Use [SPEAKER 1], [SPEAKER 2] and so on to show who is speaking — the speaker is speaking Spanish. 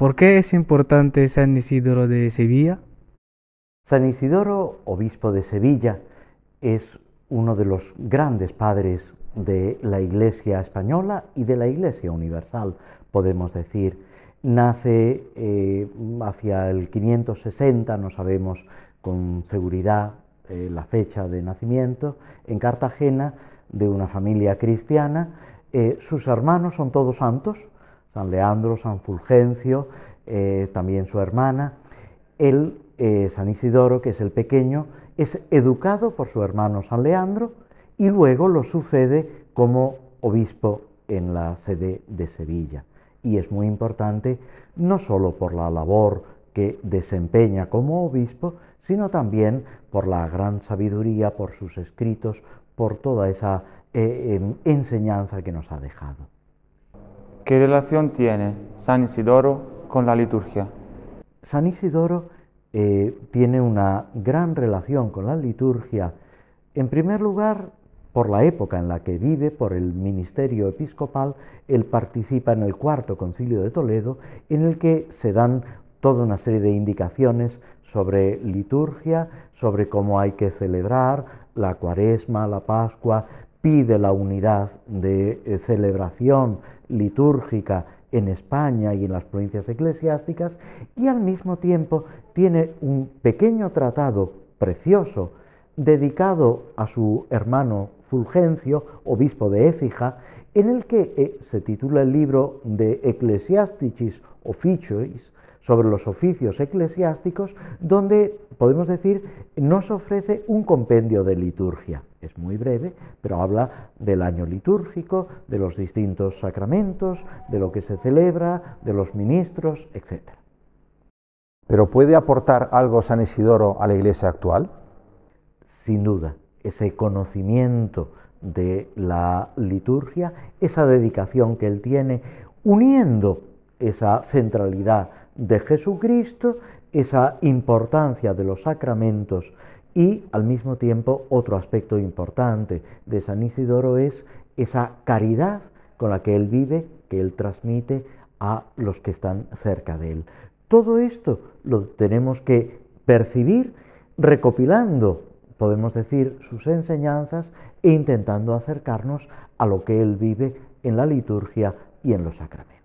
[SPEAKER 1] ¿Por qué es importante San Isidoro de Sevilla?
[SPEAKER 2] San Isidoro, obispo de Sevilla, es uno de los grandes padres de la Iglesia española y de la Iglesia universal, podemos decir. Nace eh, hacia el 560, no sabemos con seguridad eh, la fecha de nacimiento, en Cartagena, de una familia cristiana. Eh, sus hermanos son todos santos, San Leandro, San Fulgencio, también su hermana. Él, San Isidoro, que es el pequeño, es educado por su hermano San Leandro y luego lo sucede como obispo en la sede de Sevilla. Y es muy importante no sólo por la labor que desempeña como obispo, sino también por la gran sabiduría, por sus escritos, por toda esa eh, enseñanza que nos ha dejado.
[SPEAKER 3] ¿Qué relación tiene San Isidoro con la liturgia?
[SPEAKER 2] San Isidoro eh, tiene una gran relación con la liturgia, en primer lugar, por la época en la que vive, por el ministerio episcopal, él participa en el cuarto concilio de Toledo, en el que se dan toda una serie de indicaciones sobre liturgia, sobre cómo hay que celebrar la cuaresma, la pascua, pide la unidad de eh, celebración litúrgica en España y en las provincias eclesiásticas, y al mismo tiempo tiene un pequeño tratado precioso dedicado a su hermano Fulgencio, obispo de Écija, en el que eh, se titula el libro de Ecclesiasticis Officiois, sobre los oficios eclesiásticos, donde podemos decir nos ofrece un compendio de liturgia. Es muy breve, pero habla del año litúrgico, de los distintos sacramentos, de lo que se celebra, de los ministros, etc.
[SPEAKER 4] ¿Pero puede aportar algo San Isidoro a la iglesia actual?
[SPEAKER 2] Sin duda ese conocimiento de la liturgia, esa dedicación que él tiene, uniendo esa centralidad de Jesucristo, esa importancia de los sacramentos y al mismo tiempo otro aspecto importante de San Isidoro es esa caridad con la que él vive, que él transmite a los que están cerca de él. Todo esto lo tenemos que percibir recopilando podemos decir, sus enseñanzas e intentando acercarnos a lo que él vive en la liturgia y en los sacramentos.